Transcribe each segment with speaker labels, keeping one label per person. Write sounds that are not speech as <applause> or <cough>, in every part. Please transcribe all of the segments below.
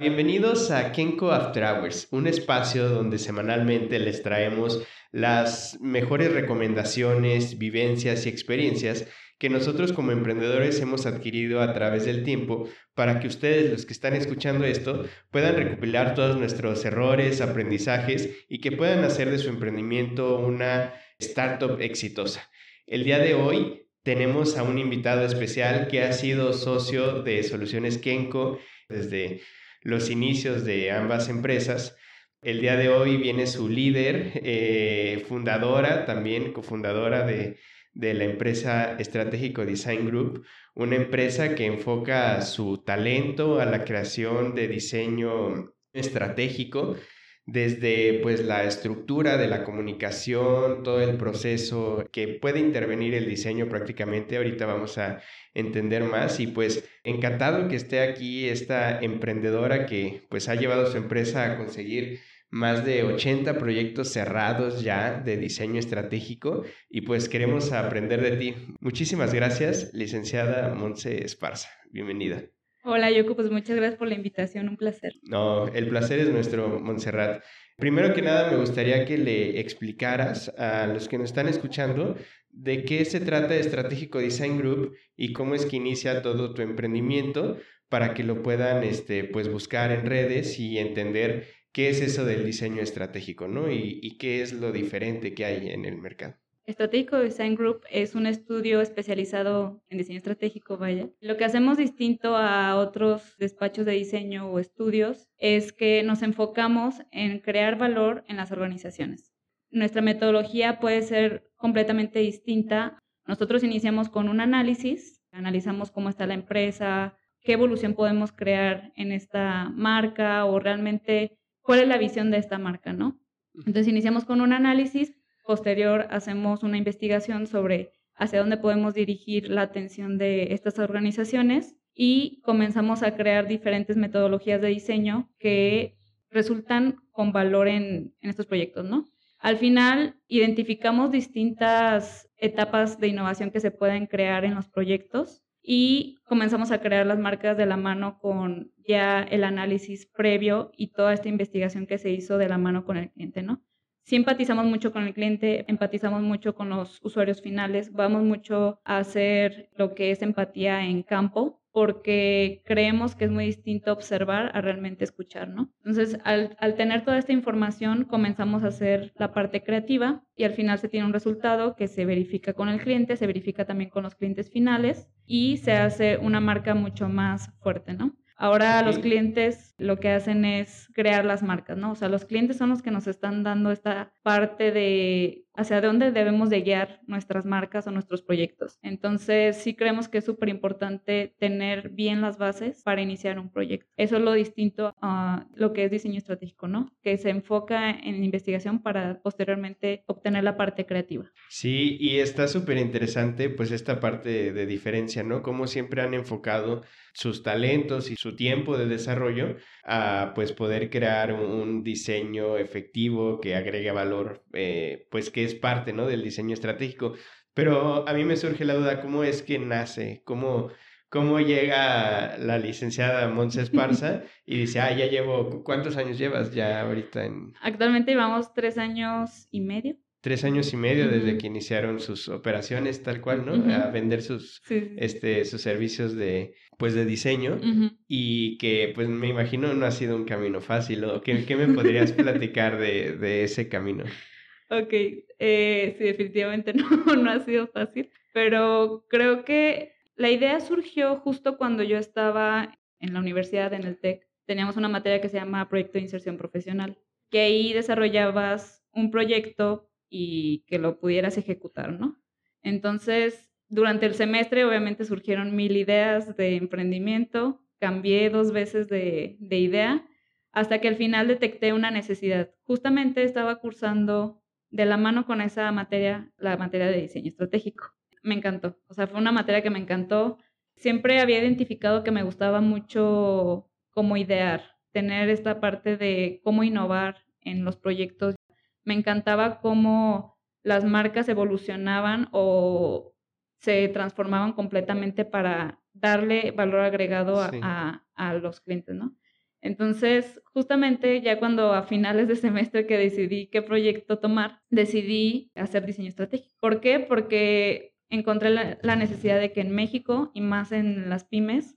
Speaker 1: Bienvenidos a Kenko After Hours, un espacio donde semanalmente les traemos las mejores recomendaciones, vivencias y experiencias que nosotros como emprendedores hemos adquirido a través del tiempo para que ustedes, los que están escuchando esto, puedan recopilar todos nuestros errores, aprendizajes y que puedan hacer de su emprendimiento una startup exitosa. El día de hoy tenemos a un invitado especial que ha sido socio de Soluciones Kenko desde los inicios de ambas empresas. El día de hoy viene su líder, eh, fundadora, también cofundadora de, de la empresa Estratégico Design Group, una empresa que enfoca su talento a la creación de diseño estratégico desde pues la estructura de la comunicación, todo el proceso que puede intervenir el diseño prácticamente. Ahorita vamos a entender más y pues encantado que esté aquí esta emprendedora que pues ha llevado su empresa a conseguir más de 80 proyectos cerrados ya de diseño estratégico y pues queremos aprender de ti. Muchísimas gracias, licenciada Monse Esparza. Bienvenida.
Speaker 2: Hola Yoko, pues muchas gracias por la invitación, un placer.
Speaker 1: No, el placer es nuestro, Montserrat. Primero que nada, me gustaría que le explicaras a los que nos están escuchando de qué se trata Estratégico Design Group y cómo es que inicia todo tu emprendimiento para que lo puedan este, pues, buscar en redes y entender qué es eso del diseño estratégico, ¿no? y qué es lo diferente que hay en el mercado.
Speaker 2: Estratégico Design Group es un estudio especializado en diseño estratégico, vaya. Lo que hacemos distinto a otros despachos de diseño o estudios es que nos enfocamos en crear valor en las organizaciones. Nuestra metodología puede ser completamente distinta. Nosotros iniciamos con un análisis, analizamos cómo está la empresa, qué evolución podemos crear en esta marca o realmente cuál es la visión de esta marca, ¿no? Entonces iniciamos con un análisis Posterior hacemos una investigación sobre hacia dónde podemos dirigir la atención de estas organizaciones y comenzamos a crear diferentes metodologías de diseño que resultan con valor en, estos proyectos, ¿no? Al final, identificamos distintas etapas de innovación que se pueden crear en los proyectos y comenzamos a crear las marcas de la mano con ya el análisis previo y toda esta investigación que se hizo de la mano con el cliente, ¿no? Sí empatizamos mucho con el cliente, empatizamos mucho con los usuarios finales, vamos mucho a hacer lo que es empatía en campo, porque creemos que es muy distinto observar a realmente escuchar, ¿no? Entonces, al, al, tener toda esta información, comenzamos a hacer la parte creativa y al final se tiene un resultado que se verifica con el cliente, se verifica también con los clientes finales y se hace una marca mucho más fuerte, ¿no? Ahora los clientes lo que hacen es crear las marcas, ¿no? O sea, los clientes son los que nos están dando esta parte de hacia dónde debemos de guiar nuestras marcas o nuestros proyectos. Entonces, sí creemos que es súper importante tener bien las bases para iniciar un proyecto. Eso es lo distinto a lo que es diseño estratégico, ¿no? Que se enfoca en investigación para posteriormente obtener la parte creativa.
Speaker 1: Sí, y está súper interesante pues esta parte de diferencia, ¿no? Como siempre han enfocado sus talentos y su tiempo de desarrollo a pues poder crear un, diseño efectivo que agregue valor, eh, pues que es parte, ¿no? Del diseño estratégico. Pero a mí me surge la duda, ¿cómo es que nace? ¿Cómo, cómo llega la licenciada Montse Esparza <laughs> y dice, ah, ya llevo, ¿cuántos años llevas ya ahorita en...?
Speaker 2: Actualmente llevamos tres años y medio
Speaker 1: tres años y medio desde que iniciaron sus operaciones tal cual, ¿no? A vender sus, este, sus servicios de, pues, de diseño y que, pues, me imagino no ha sido un camino fácil. ¿o? ¿Qué, ¿Qué, me podrías platicar de, de, ese camino?
Speaker 2: Ok, eh, sí, definitivamente <laughs> no, no ha sido fácil, pero creo que la idea surgió justo cuando yo estaba en la universidad, en el TEC. Teníamos una materia que se llama Proyecto de Inserción Profesional, que ahí desarrollabas un proyecto y que lo pudieras ejecutar, ¿no? Entonces, durante el semestre obviamente surgieron mil ideas de emprendimiento, cambié dos veces de, de idea hasta que al final detecté una necesidad. Justamente estaba cursando de la mano con esa materia, la materia de diseño estratégico. Me encantó, o sea, fue una materia que me encantó. Siempre había identificado que me gustaba mucho cómo idear, tener esta parte de cómo innovar en los proyectos me encantaba cómo las marcas evolucionaban o se transformaban completamente para darle valor agregado a, los clientes, ¿no? Entonces, justamente ya cuando a finales de semestre que decidí qué proyecto tomar, decidí hacer diseño estratégico. ¿Por qué? Porque encontré la, la necesidad de que en México y más en las pymes,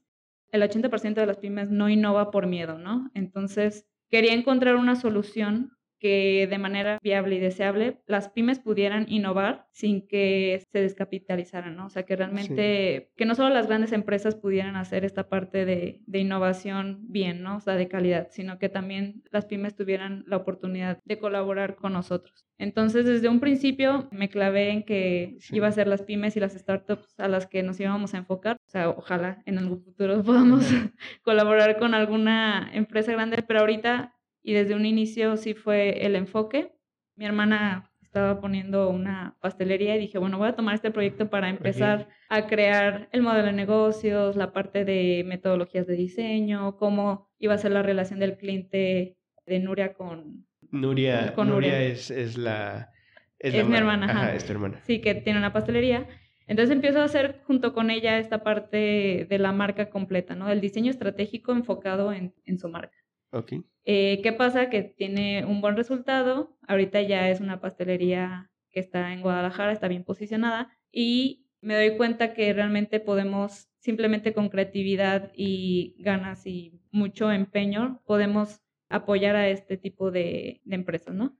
Speaker 2: el 80% de las pymes no innova por miedo, ¿no? Entonces, quería encontrar una solución que de manera viable y deseable las pymes pudieran innovar sin que se descapitalizaran, ¿no? O sea, que realmente, que no solo las grandes empresas pudieran hacer esta parte de, de, innovación bien, ¿no? O sea, de calidad, sino que también las pymes tuvieran la oportunidad de colaborar con nosotros. Entonces, desde un principio me clavé en que iba a ser las pymes y las startups a las que nos íbamos a enfocar. O sea, ojalá en algún futuro <laughs> podamos colaborar con alguna empresa grande, pero ahorita y desde un inicio sí fue el enfoque. Mi hermana estaba poniendo una pastelería y dije, bueno, voy a tomar este proyecto para empezar a crear el modelo de negocios, la parte de metodologías de diseño, cómo iba a ser la relación del cliente de Nuria con...
Speaker 1: Nuria, con Nuria. es, es la...
Speaker 2: Es, mi hermana.
Speaker 1: Ajá, es tu hermana.
Speaker 2: Sí, que tiene una pastelería. Entonces empiezo a hacer junto con ella esta parte de la marca completa, ¿no? El diseño estratégico enfocado en, en su marca.
Speaker 1: Okay.
Speaker 2: Eh, ¿Qué pasa? Que tiene un buen resultado. Ahorita ya es una pastelería que está en Guadalajara, está bien posicionada y me doy cuenta que realmente podemos simplemente con creatividad y ganas y mucho empeño podemos apoyar a este tipo de, empresas, ¿no?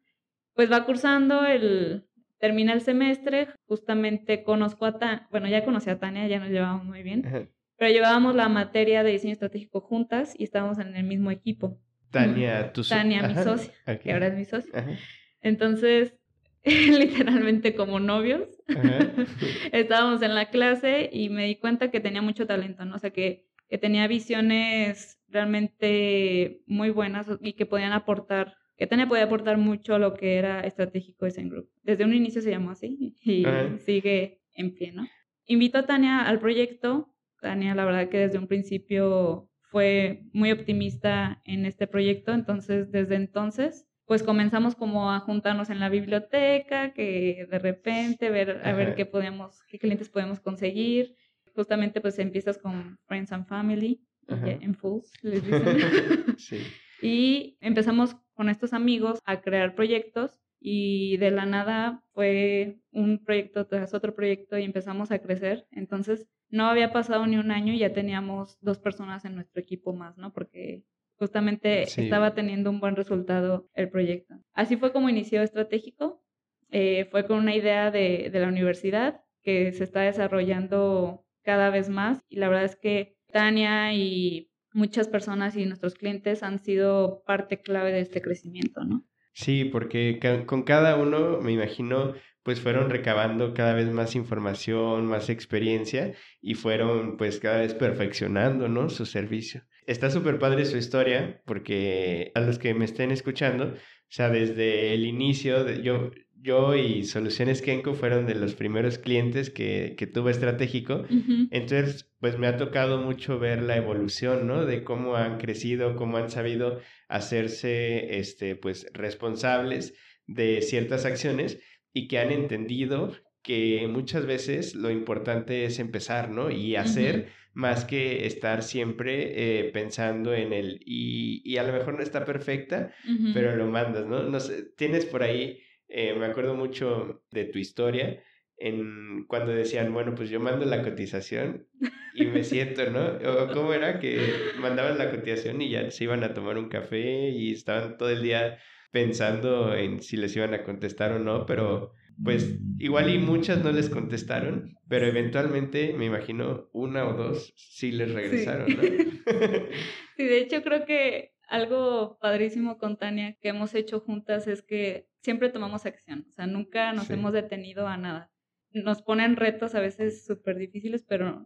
Speaker 2: Pues va cursando el, termina el semestre, justamente conozco a Tania, bueno, ya conocí a Tania, ya nos llevamos muy bien, pero llevábamos la materia de diseño estratégico juntas y estábamos en el mismo equipo.
Speaker 1: Tania, tu
Speaker 2: Tania, mi socia, que ahora es mi socia. Entonces, <laughs> literalmente como novios, <laughs> estábamos en la clase y me di cuenta que tenía mucho talento, ¿no? O sea, que, que tenía visiones realmente muy buenas y que podían aportar, que Tania podía aportar mucho a lo que era estratégico ese grupo. Desde un inicio se llamó así y sigue en pie, ¿no? Invito a Tania al proyecto Tania, la verdad que desde un principio fue muy optimista en este proyecto, entonces desde entonces pues comenzamos como a juntarnos en la biblioteca, que de repente ver a ver qué podemos, qué clientes podemos conseguir. Justamente pues empiezas con Friends and Family, en Fools, les <laughs> dicen. sí. Y empezamos con estos amigos a crear proyectos y de la nada fue un proyecto tras otro proyecto y empezamos a crecer. Entonces no había pasado ni un año y ya teníamos dos personas en nuestro equipo más, ¿no? Porque justamente estaba teniendo un buen resultado el proyecto. Así fue como inició Estratégico. Eh, fue con una idea de, de la universidad que se está desarrollando cada vez más y la verdad es que Tania y muchas personas y nuestros clientes han sido parte clave de este crecimiento, ¿no?
Speaker 1: Sí, porque con cada uno, me imagino, pues fueron recabando cada vez más información, más experiencia y fueron pues cada vez perfeccionando, ¿no? Su servicio. Está súper padre su historia porque a los que me estén escuchando, o sea, desde el inicio, de, yo, yo y Soluciones Kenko fueron de los primeros clientes que, que tuve estratégico. Entonces, pues me ha tocado mucho ver la evolución, ¿no? De cómo han crecido, cómo han sabido hacerse, este, pues, responsables de ciertas acciones y que han entendido que muchas veces lo importante es empezar, ¿no? Y hacer más que estar siempre eh, pensando en el y, y, a lo mejor no está perfecta, pero lo mandas, ¿no? no sé, tienes por ahí, eh, me acuerdo mucho de tu historia, en cuando decían, bueno, pues yo mando la cotización y me siento, ¿no? O cómo era que mandaban la cotización y ya se iban a tomar un café y estaban todo el día pensando en si les iban a contestar o no, pero pues igual y muchas no les contestaron, pero eventualmente me imagino una o dos sí les regresaron,
Speaker 2: sí. ¿no? <laughs> sí, de hecho creo que algo padrísimo con Tania que hemos hecho juntas es que siempre tomamos acción, o sea, nunca nos hemos detenido a nada. Nos ponen retos a veces súper difíciles, pero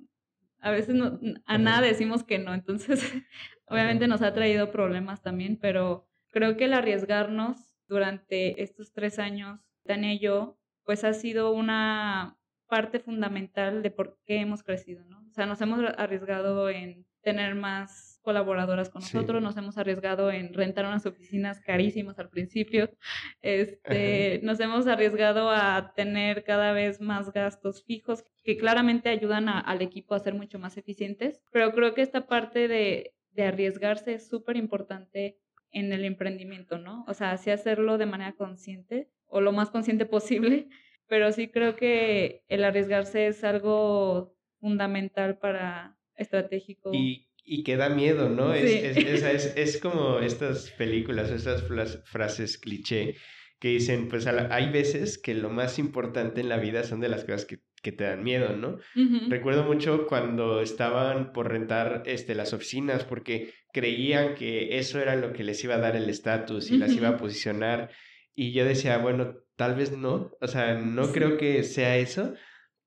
Speaker 2: a veces no, a nada decimos que no, entonces <laughs> obviamente nos ha traído problemas también, pero creo que el arriesgarnos durante estos tres años, Tania y yo, pues ha sido una parte fundamental de por qué hemos crecido, ¿no? O sea, nos hemos arriesgado en tener más colaboradoras con nosotros, nos hemos arriesgado en rentar unas oficinas carísimas al principio, <laughs> este, nos hemos arriesgado a tener cada vez más gastos fijos que claramente ayudan al equipo a ser mucho más eficientes, pero creo que esta parte de de arriesgarse es súper importante en el emprendimiento, ¿no? O sea, así hacerlo de manera consciente o lo más consciente posible, <laughs> pero sí creo que el arriesgarse es algo fundamental para estratégico.
Speaker 1: Y, y que da miedo, ¿no? Es, es, es, como estas películas, estas frases cliché que dicen, pues hay veces que lo más importante en la vida son de las cosas que, que te dan miedo, ¿no? Recuerdo mucho cuando estaban por rentar este, las oficinas porque creían que eso era lo que les iba a dar el estatus y las iba a posicionar. Y yo decía, bueno, tal vez no, o sea, no creo que sea eso,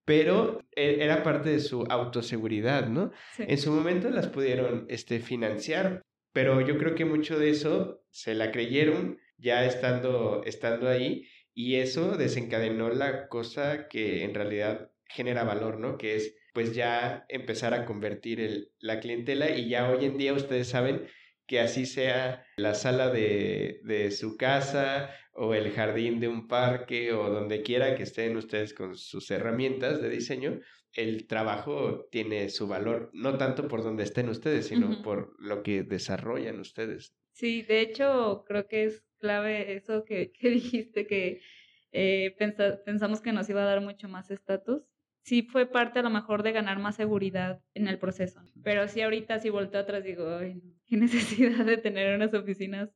Speaker 1: pero e, era parte de su autoseguridad, ¿no? En su momento las pudieron este, financiar, pero yo creo que mucho de eso se la creyeron ya estando, estando ahí y eso desencadenó la cosa que en realidad genera valor, ¿no? Que es pues ya empezar a convertir el, la clientela y ya hoy en día ustedes saben que así sea la sala de, de, su casa o el jardín de un parque o donde quiera que estén ustedes con sus herramientas de diseño, el trabajo tiene su valor, no tanto por donde estén ustedes, sino por lo que desarrollan ustedes.
Speaker 2: Sí, de hecho creo que es clave eso que, que <laughs> dijiste, que eh, pensamos que nos iba a dar mucho más estatus. Sí fue parte a lo mejor de ganar más seguridad en el proceso, pero sí ahorita si volteo atrás digo, Ay, qué necesidad de tener unas oficinas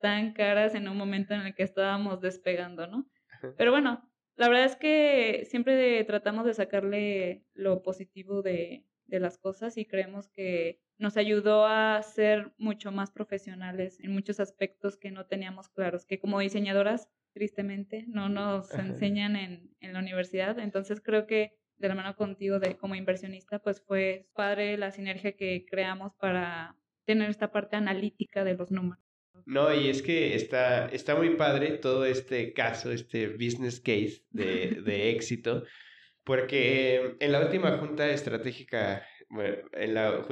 Speaker 2: tan caras en un momento en el que estábamos despegando, ¿no? Pero bueno, la verdad es que siempre tratamos de sacarle lo positivo de, de las cosas y creemos que nos ayudó a ser mucho más profesionales en muchos aspectos que no teníamos claros, que como diseñadoras, tristemente, no nos enseñan en, en, la universidad. Entonces creo que de la mano contigo de como inversionista, pues fue padre la sinergia que creamos para tener esta parte analítica de los números.
Speaker 1: No, y es que está, está muy padre todo este caso, este business case de, de éxito, porque en la última junta estratégica bueno, en la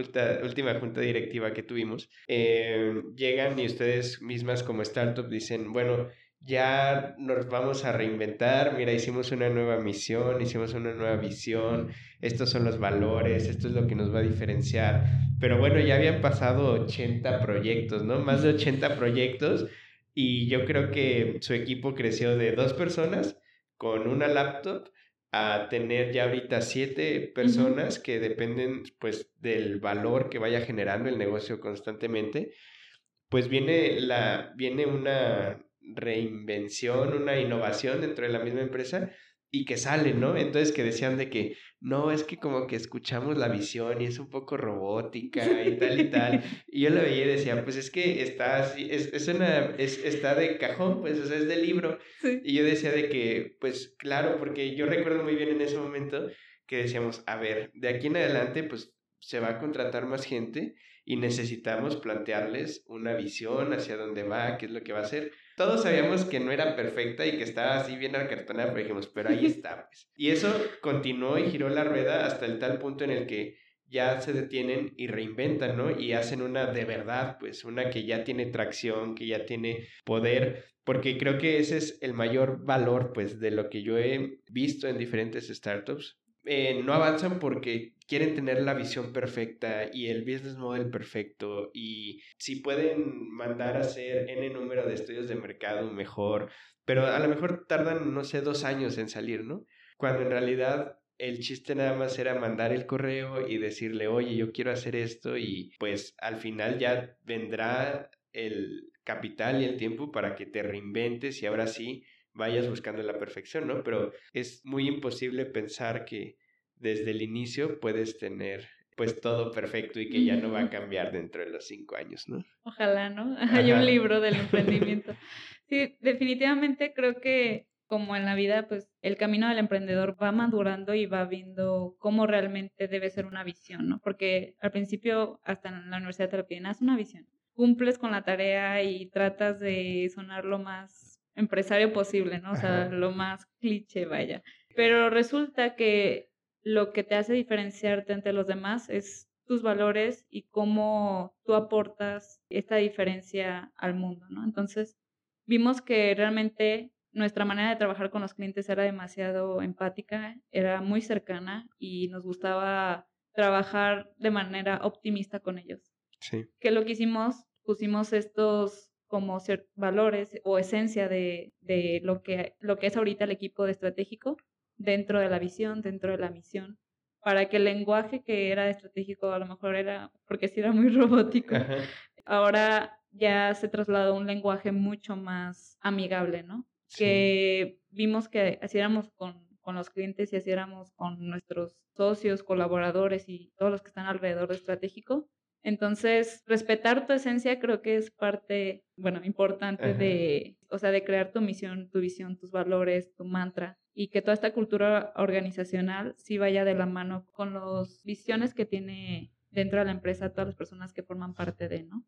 Speaker 1: última junta directiva que tuvimos, eh, llegan y ustedes mismas como startup dicen, bueno, ya nos vamos a reinventar, mira, hicimos una nueva misión, hicimos una nueva visión, estos son los valores, esto es lo que nos va a diferenciar, pero bueno, ya habían pasado 80 proyectos, ¿no? Más de 80 proyectos. Y yo creo que su equipo creció de dos personas con una laptop a tener ya ahorita siete personas que dependen pues del valor que vaya generando el negocio constantemente, pues viene la viene una reinvención, una innovación dentro de la misma empresa y que sale, ¿no? Entonces que decían de que no, es que como que escuchamos la visión y es un poco robótica y tal y tal. <laughs> Y yo lo veía y decía, pues es que está así, es, es una, es, está de cajón, pues, o sea, es de libro. Y yo decía de que, pues claro, porque yo recuerdo muy bien en ese momento que decíamos, a ver, de aquí en adelante, pues se va a contratar más gente y necesitamos plantearles una visión hacia dónde va, qué es lo que va a hacer todos sabíamos que no era perfecta y que estaba así bien arcartonada, pero dijimos, pero ahí está, pues. Y eso continuó y giró la rueda hasta el tal punto en el que ya se detienen y reinventan, ¿no? Y hacen una de verdad, pues, una que ya tiene tracción, que ya tiene poder, porque creo que ese es el mayor valor, pues, de lo que yo he visto en diferentes startups. Eh, no avanzan porque quieren tener la visión perfecta y el business model perfecto y si pueden mandar a hacer n número de estudios de mercado mejor, pero a lo mejor tardan, no sé, dos años en salir, ¿no? Cuando en realidad el chiste nada más era mandar el correo y decirle, oye, yo quiero hacer esto y pues al final ya vendrá el capital y el tiempo para que te reinventes y ahora sí vayas buscando la perfección, ¿no? Pero es muy imposible pensar que desde el inicio puedes tener pues todo perfecto y que ya no va a cambiar dentro de los cinco años, ¿no?
Speaker 2: Ojalá, ¿no? <laughs> Hay un libro del <laughs> emprendimiento. Sí, definitivamente creo que como en la vida, pues el camino del emprendedor va madurando y va viendo cómo realmente debe ser una visión, ¿no? Porque al principio, hasta en la universidad te lo piden, haz una visión. Cumples con la tarea y tratas de sonar lo más empresario posible, ¿no? O sea, lo más cliché, vaya. Pero resulta que lo que te hace diferenciarte entre los demás es tus valores y cómo tú aportas esta diferencia al mundo, ¿no? Entonces, vimos que realmente nuestra manera de trabajar con los clientes era demasiado empática, era muy cercana y nos gustaba trabajar de manera optimista con ellos.
Speaker 1: Sí.
Speaker 2: Que lo que hicimos, pusimos estos como valores o esencia de, de, lo, que, lo que es ahorita el equipo de estratégico dentro de la visión, dentro de la misión, para que el lenguaje que era estratégico a lo mejor era, porque sí era muy <laughs> robótico, ahora ya se trasladó a un lenguaje mucho más amigable, ¿no? Que vimos que así éramos con, con los clientes y así éramos con nuestros socios, colaboradores y todos los que están alrededor de estratégico. Entonces, respetar tu esencia creo que es parte, bueno, importante de, o sea, de crear tu misión, tu visión, tus valores, tu mantra y que toda esta cultura organizacional sí vaya de la mano con las visiones que tiene dentro de la empresa todas las personas que forman parte de, ¿no?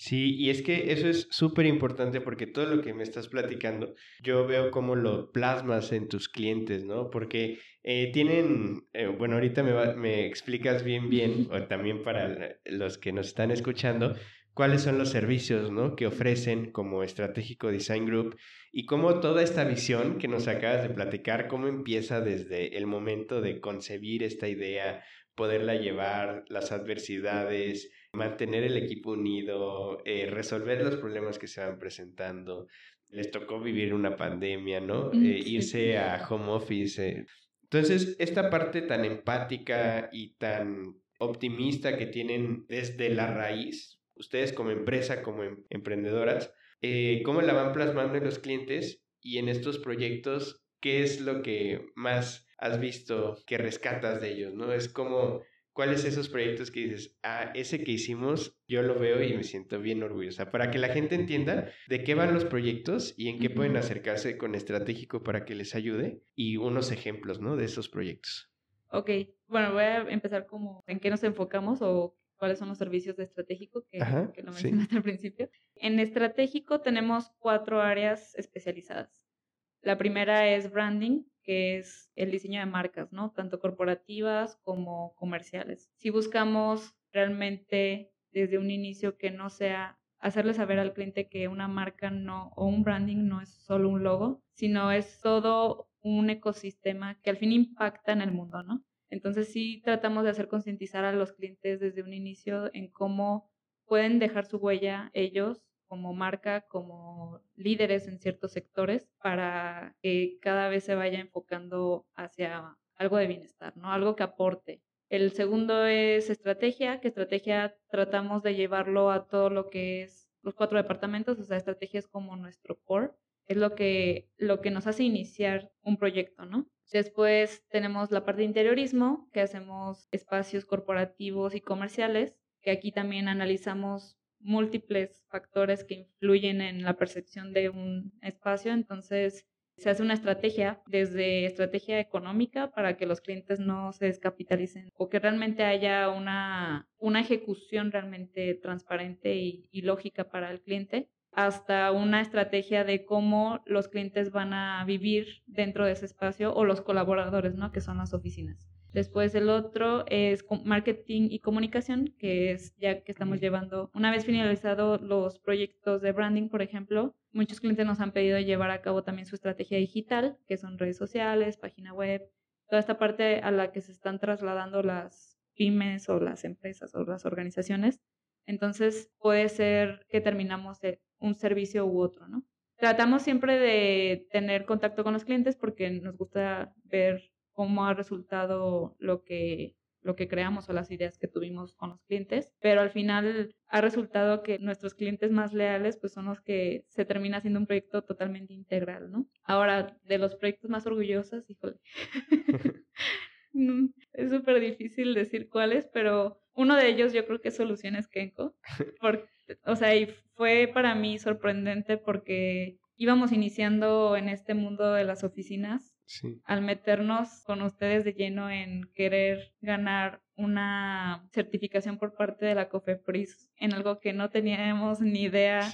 Speaker 1: Sí, y es que eso es súper importante porque todo lo que me estás platicando, yo veo cómo lo plasmas en tus clientes, ¿no? Porque eh, tienen, eh, bueno, ahorita me, me explicas bien, bien, o también para los que nos están escuchando, cuáles son los servicios, ¿no? Que ofrecen como Estratégico Design Group y cómo toda esta visión que nos acabas de platicar, cómo empieza desde el momento de concebir esta idea, poderla llevar, las adversidades, mantener el equipo unido, eh, resolver los problemas que se van presentando. Les tocó vivir una pandemia, ¿no? Mm, eh, irse a home office. Eh. Entonces, esta parte tan empática y tan optimista que tienen desde la raíz, ustedes como empresa, como em, emprendedoras, ¿cómo la van plasmando en los clientes y en estos proyectos? ¿Qué es lo que más has visto que rescatas de ellos, ¿no? Es como, ¿cuáles esos proyectos que dices, ah, ese que hicimos, yo lo veo y me siento bien orgullosa? Para que la gente entienda de qué van los proyectos y en qué pueden acercarse con estratégico para que les ayude y unos ejemplos, ¿no? De esos proyectos.
Speaker 2: Ok, bueno, voy a empezar como en qué nos enfocamos o cuáles son los servicios de estratégico que, que lo mencionaste al principio. En estratégico tenemos cuatro áreas especializadas. La primera es branding, que es el diseño de marcas, ¿no? Tanto corporativas como comerciales. Si buscamos realmente desde un inicio que no sea hacerle saber al cliente que una marca no o un branding no es solo un logo, sino es todo un ecosistema que al fin impacta en el mundo, ¿no? Entonces sí tratamos de hacer concientizar a los clientes desde un inicio en cómo pueden dejar su huella ellos como marca, como líderes en ciertos sectores, para que cada vez se vaya enfocando hacia algo de bienestar, ¿no? Algo que aporte. El segundo es estrategia, que estrategia tratamos de llevarlo a todo lo que es los cuatro departamentos, o sea, estrategia es como nuestro core, es lo que, lo que nos hace iniciar un proyecto, ¿no? Después tenemos la parte de interiorismo, que hacemos espacios corporativos y comerciales, que aquí también analizamos múltiples factores que influyen en la percepción de un espacio, entonces se hace una estrategia desde estrategia económica para que los clientes no se descapitalicen o que realmente haya una, una ejecución realmente transparente y, lógica para el cliente hasta una estrategia de cómo los clientes van a vivir dentro de ese espacio o los colaboradores, ¿no? Que son las oficinas. Después el otro es marketing y comunicación, que es ya que estamos llevando, una vez finalizado los proyectos de branding, por ejemplo, muchos clientes nos han pedido llevar a cabo también su estrategia digital, que son redes sociales, página web, toda esta parte a la que se están trasladando las pymes o las empresas o las organizaciones. Entonces puede ser que terminamos un servicio u otro, ¿no? Tratamos siempre de tener contacto con los clientes porque nos gusta ver cómo ha resultado lo que lo que creamos o las ideas que tuvimos con los clientes, pero al final ha resultado que nuestros clientes más leales pues son los que se termina haciendo un proyecto totalmente integral, ¿no? Ahora, de los proyectos más orgullosos, híjole, <laughs> <laughs> es súper difícil decir cuáles, pero uno de ellos yo creo que es Soluciones Kenko, <laughs> o sea, y fue para mí sorprendente porque íbamos iniciando en este mundo de las oficinas al meternos con ustedes de lleno en querer ganar una certificación por parte de la COFEPRIS en algo que no teníamos ni idea,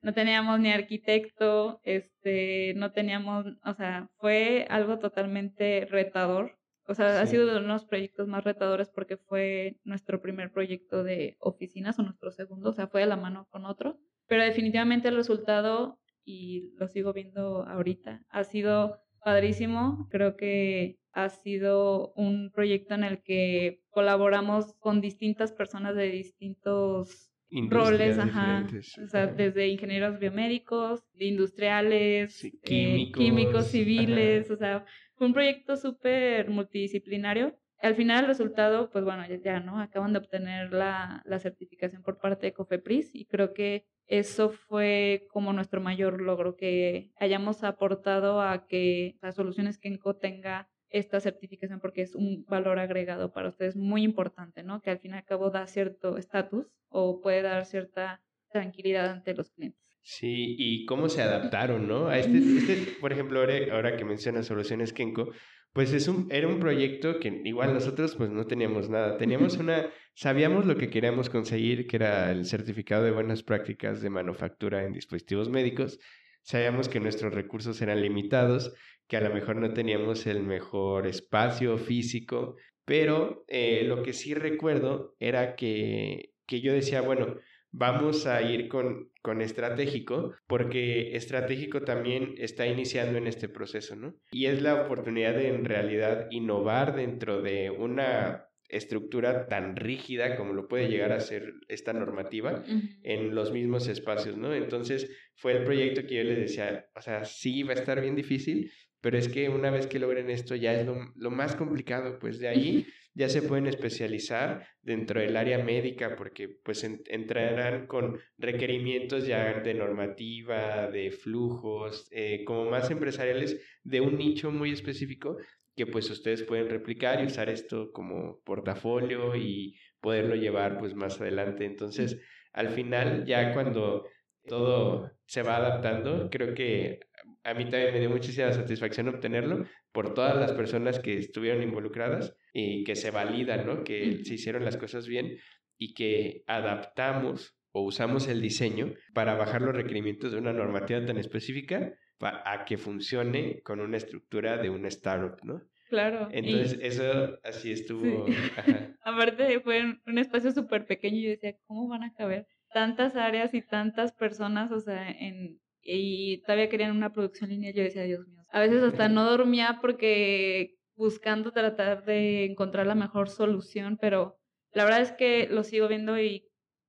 Speaker 2: no teníamos ni arquitecto, este, no teníamos, o sea, fue algo totalmente retador. O sea, ha sido de unos proyectos más retadores porque fue nuestro primer proyecto de oficinas o nuestro segundo, o sea, fue de la mano con otro. Pero definitivamente el resultado, y lo sigo viendo ahorita, ha sido padrísimo. Creo que ha sido un proyecto en el que colaboramos con distintas personas de distintos roles, ajá, o sea, desde ingenieros biomédicos, industriales, eh, químicos, civiles, o sea, fue un proyecto súper multidisciplinario. Al final el resultado, pues bueno, ya, ¿no? Acaban de obtener la, la certificación por parte de COFEPRIS y creo que eso fue como nuestro mayor logro, que hayamos aportado a que las soluciones Kenko tenga esta certificación porque es un valor agregado para ustedes muy importante, ¿no? Que al fin y al cabo da cierto estatus o puede dar cierta tranquilidad ante los clientes.
Speaker 1: Sí, y cómo se adaptaron, ¿no? A este, este por ejemplo, ahora, ahora que mencionas soluciones Kenko, pues es un, era un proyecto que igual nosotros pues no teníamos nada. Teníamos <laughs> una, sabíamos lo que queríamos conseguir, que era el certificado de buenas prácticas de manufactura en dispositivos médicos. Sabíamos que nuestros recursos eran limitados, que a lo mejor no teníamos el mejor espacio físico, pero eh, lo que sí recuerdo era que, que yo decía, bueno, vamos a ir con, con estratégico, porque estratégico también está iniciando en este proceso, ¿no? Y es la oportunidad de en realidad innovar dentro de una estructura tan rígida como lo puede llegar a ser esta normativa en los mismos espacios, ¿no? Entonces fue el proyecto que yo les decía, o sea, sí va a estar bien difícil, pero es que una vez que logren esto ya es lo, lo más complicado, pues de ahí ya se pueden especializar dentro del área médica porque pues entrarán con requerimientos ya de normativa, de flujos, eh, como más empresariales de un nicho muy específico que pues ustedes pueden replicar y usar esto como portafolio y poderlo llevar pues más adelante. Entonces, al final ya cuando todo se va adaptando, creo que a mí también me dio muchísima satisfacción obtenerlo por todas las personas que estuvieron involucradas y que se validan, ¿no? Que se hicieron las cosas bien y que adaptamos o usamos el diseño para bajar los requerimientos de una normativa tan específica a que funcione con una estructura de una startup, ¿no?
Speaker 2: Claro.
Speaker 1: Entonces, eso así estuvo. <laughs>
Speaker 2: Aparte, fue un espacio súper pequeño y yo decía, ¿cómo van a caber tantas áreas y tantas personas, o sea, en, y todavía querían una producción lineal, yo decía, Dios mío. A veces hasta no dormía porque buscando tratar de encontrar la mejor solución, pero la verdad es que lo sigo viendo y,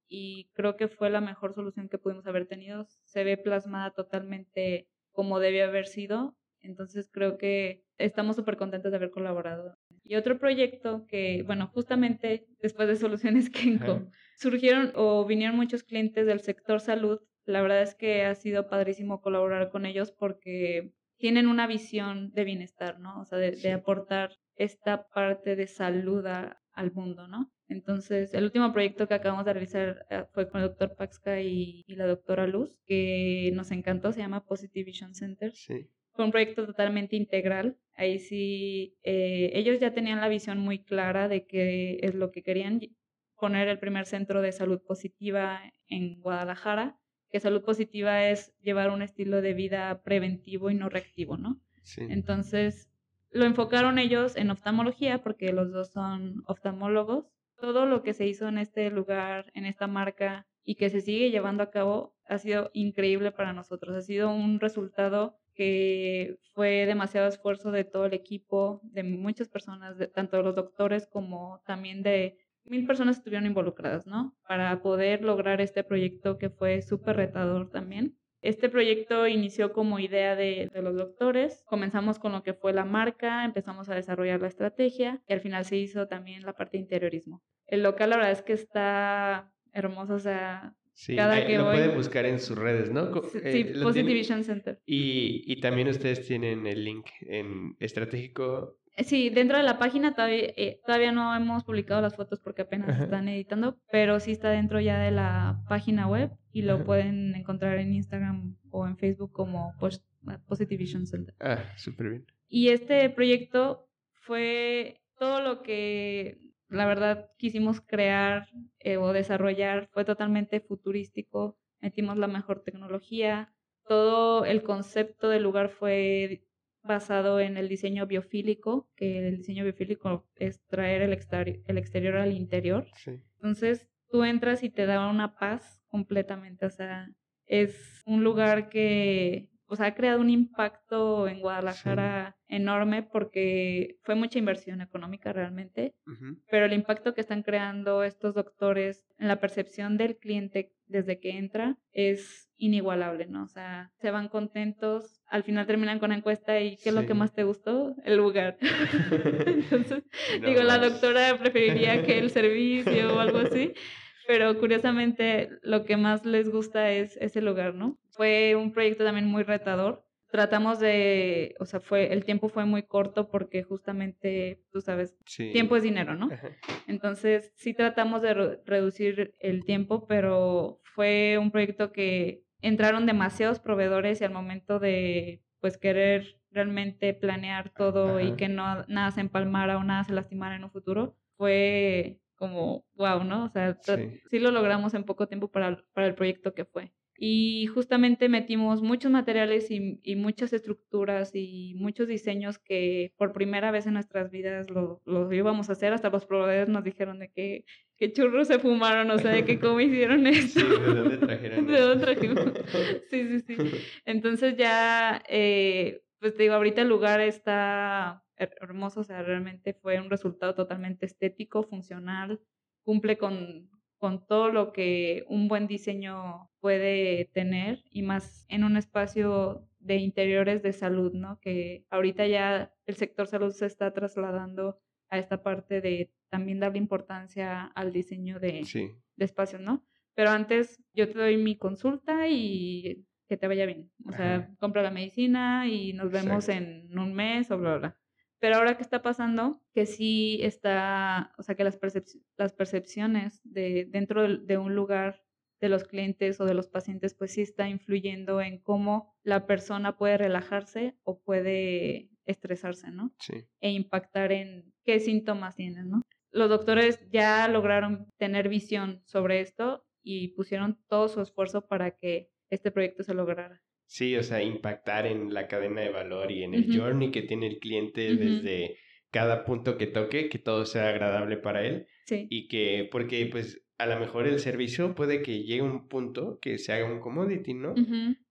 Speaker 2: y creo que fue la mejor solución que pudimos haber tenido. Se ve plasmada totalmente como debe haber sido, entonces creo que estamos súper contentos de haber colaborado. Y otro proyecto que, bueno, justamente después de Soluciones Kenko, surgieron o vinieron muchos clientes del sector salud la verdad es que ha sido padrísimo colaborar con ellos porque tienen una visión de bienestar, ¿no? O sea, de, aportar esta parte de salud al mundo, ¿no? Entonces, el último proyecto que acabamos de realizar eh, fue con el doctor Paxca y, la doctora Luz, que nos encantó, se llama Positive Vision Center. Sí. Fue un proyecto totalmente integral. Ahí sí, eh, ellos ya tenían la visión muy clara de qué es lo que querían poner el primer centro de salud positiva en Guadalajara que salud positiva es llevar un estilo de vida preventivo y no reactivo, ¿no? Sí. Entonces, lo enfocaron ellos en oftalmología porque los dos son oftalmólogos. Todo lo que se hizo en este lugar, en esta marca y que se sigue llevando a cabo ha sido increíble para nosotros. Ha sido un resultado que fue demasiado esfuerzo de todo el equipo, de muchas personas, de, tanto de los doctores como también de mil personas estuvieron involucradas, ¿no? Para poder lograr este proyecto que fue súper retador también. Este proyecto inició como idea de, los doctores, comenzamos con lo que fue la marca, empezamos a desarrollar la estrategia y al final se hizo también la parte de interiorismo. El local la verdad es que está hermoso, o sea,
Speaker 1: Sí, Cada que lo pueden buscar en sus redes, ¿no?
Speaker 2: Sí, eh, Positive Vision Center.
Speaker 1: Y, y, también ustedes tienen el link en estratégico
Speaker 2: Sí, dentro de la página todavía, eh, todavía no hemos publicado las fotos porque apenas están editando, pero sí está dentro ya de la página web y lo pueden encontrar en Instagram o en Facebook como Positive Vision Center.
Speaker 1: Ah, súper bien.
Speaker 2: Y este proyecto fue todo lo que la verdad quisimos crear eh, o desarrollar, fue totalmente futurístico, metimos la mejor tecnología, todo el concepto del lugar fue basado en el diseño biofílico, que el diseño biofílico es traer el, el exterior al interior. Entonces, tú entras y te da una paz completamente, o sea, es un lugar que o sea, ha creado un impacto en Guadalajara enorme porque fue mucha inversión económica realmente, pero el impacto que están creando estos doctores en la percepción del cliente desde que entra es inigualable, ¿no? O sea, se van contentos, al final terminan con la encuesta y ¿qué es lo que más te gustó? El lugar. <laughs> Entonces, digo, la doctora preferiría que el <laughs> servicio o algo así, pero curiosamente lo que más les gusta es ese lugar, ¿no? Fue un proyecto también muy retador. Tratamos de, o sea, fue el tiempo fue muy corto porque justamente, tú sabes, tiempo es dinero, ¿no? Entonces, sí tratamos de reducir el tiempo, pero fue un proyecto que entraron demasiados proveedores y al momento de, pues, querer realmente planear todo y que no nada se empalmara o nada se lastimara en un futuro, fue como, wow, ¿no? O sea, sí, lo logramos en poco tiempo para, para, el proyecto que fue. Y justamente metimos muchos materiales y, y, muchas estructuras y muchos diseños que por primera vez en nuestras vidas lo, lo íbamos a hacer. Hasta los proveedores nos dijeron de que, que churros se fumaron, o sea, de que cómo hicieron <laughs> esto.
Speaker 1: Sí, ¿de dónde trajeron <laughs>
Speaker 2: ¿De dónde? <laughs> Sí, sí, sí. Entonces ya, eh, pues te digo, ahorita el lugar está hermoso, o sea, realmente fue un resultado totalmente estético, funcional, cumple con, con todo lo que un buen diseño puede tener y más en un espacio de interiores de salud, ¿no? Que ahorita ya el sector salud se está trasladando a esta parte de también darle importancia al diseño de, de espacios, ¿no? Pero antes yo te doy mi consulta y que te vaya bien. O sea, compra la medicina y nos vemos en un mes o bla, bla. Pero ahora que está pasando, que sí está, o sea, que las, las percepciones de dentro de, un lugar de los clientes o de los pacientes, pues sí está influyendo en cómo la persona puede relajarse o puede estresarse, ¿no?
Speaker 1: Sí.
Speaker 2: E impactar en qué síntomas tienen, ¿no? Los doctores ya lograron tener visión sobre esto y pusieron todo su esfuerzo para que este proyecto se lograra.
Speaker 1: Sí, o sea, impactar en la cadena de valor y en el journey que tiene el cliente desde cada punto que toque, que todo sea agradable para él.
Speaker 2: Sí.
Speaker 1: Y que, porque pues a lo mejor el servicio puede que llegue a un punto que se haga un commodity, ¿no?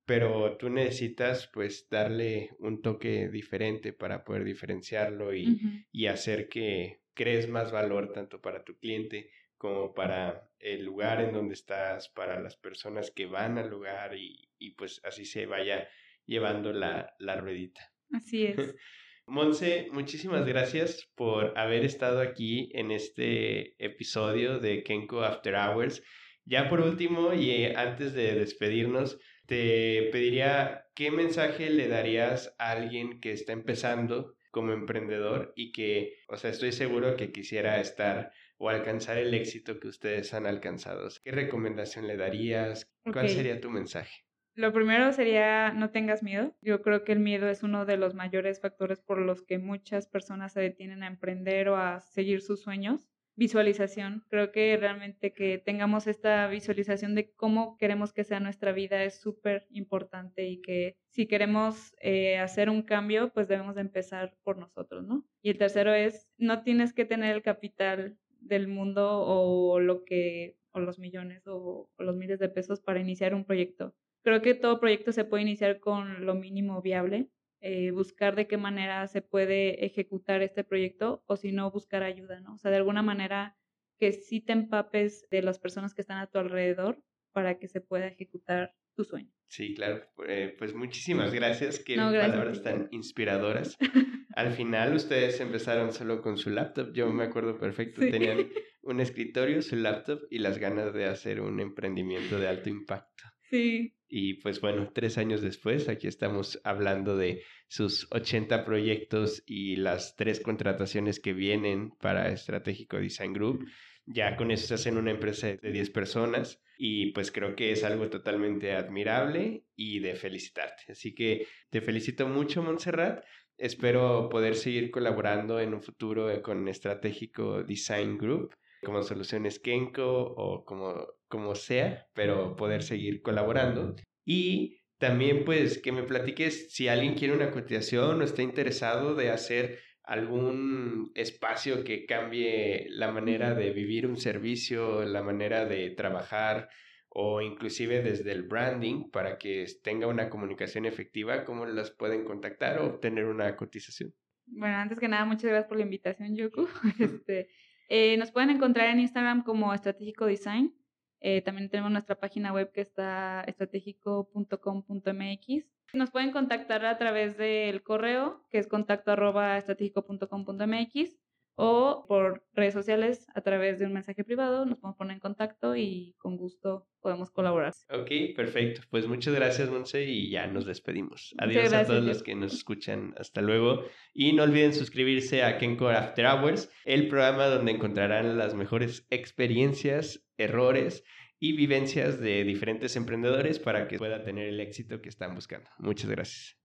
Speaker 1: Pero tú necesitas pues darle un toque diferente para poder diferenciarlo y, y hacer que crees más valor tanto para tu cliente como para el lugar en donde estás, para las personas que van al lugar y, y pues así se vaya llevando la, la ruedita.
Speaker 2: Así es. <laughs>
Speaker 1: Monse, muchísimas gracias por haber estado aquí en este episodio de Kenko After Hours. Ya por último y eh, antes de despedirnos, te pediría qué mensaje le darías a alguien que está empezando como emprendedor y que, o sea, estoy seguro que quisiera estar o alcanzar el éxito que ustedes han alcanzado. ¿Qué recomendación le darías? ¿Cuál sería tu mensaje?
Speaker 2: Lo primero sería no tengas miedo. Yo creo que el miedo es uno de los mayores factores por los que muchas personas se detienen a emprender o a seguir sus sueños. Visualización. Creo que realmente que tengamos esta visualización de cómo queremos que sea nuestra vida es súper importante y que si queremos eh, hacer un cambio, pues debemos de empezar por nosotros, ¿no? Y el tercero es, no tienes que tener el capital del mundo o lo que, o los millones o los miles de pesos para iniciar un proyecto Creo que todo proyecto se puede iniciar con lo mínimo viable, eh, buscar de qué manera se puede ejecutar este proyecto o si no, buscar ayuda, ¿no? O sea, de alguna manera que sí te empapes de las personas que están a tu alrededor para que se pueda ejecutar tu sueño.
Speaker 1: Sí, claro. Eh, pues muchísimas gracias. Qué palabras tan inspiradoras. <laughs> Al final ustedes empezaron solo con su laptop. Yo me acuerdo perfecto. Tenían <laughs> un escritorio, su laptop y las ganas de hacer un emprendimiento de alto impacto.
Speaker 2: Sí.
Speaker 1: Y pues bueno, tres años después, aquí estamos hablando de sus 80 proyectos y las tres contrataciones que vienen para Estratégico Design Group. Ya con eso se hacen una empresa de 10 personas y pues creo que es algo totalmente admirable y de felicitarte. Así que te felicito mucho, Montserrat. Espero poder seguir colaborando en un futuro con Estratégico Design Group como Soluciones Kenko o como, como sea, pero poder seguir colaborando. Y también pues que me platiques si alguien quiere una cotización o está interesado de hacer algún espacio que cambie la manera de vivir un servicio, la manera de trabajar o inclusive desde el branding para que tenga una comunicación efectiva, ¿cómo las pueden contactar o obtener una cotización?
Speaker 2: Bueno, antes que nada, muchas gracias por la invitación, Yoku. <laughs> <laughs> Este, eh, nos pueden encontrar en Instagram como Estratégico Design. Eh, también tenemos nuestra página web que está estratégico.com.mx. Nos pueden contactar a través del correo, que es contacto arroba estratégico.com.mx o por redes sociales a través de un mensaje privado, nos podemos poner en contacto y con gusto podemos colaborar.
Speaker 1: Ok, perfecto. Pues muchas gracias, Monse, y ya nos despedimos. Adiós a todos los que nos escuchan. Hasta luego. Y no olviden suscribirse a Kencore After Hours, el programa donde encontrarán las mejores experiencias, errores y vivencias de diferentes emprendedores para que puedan tener el éxito que están buscando. Muchas gracias.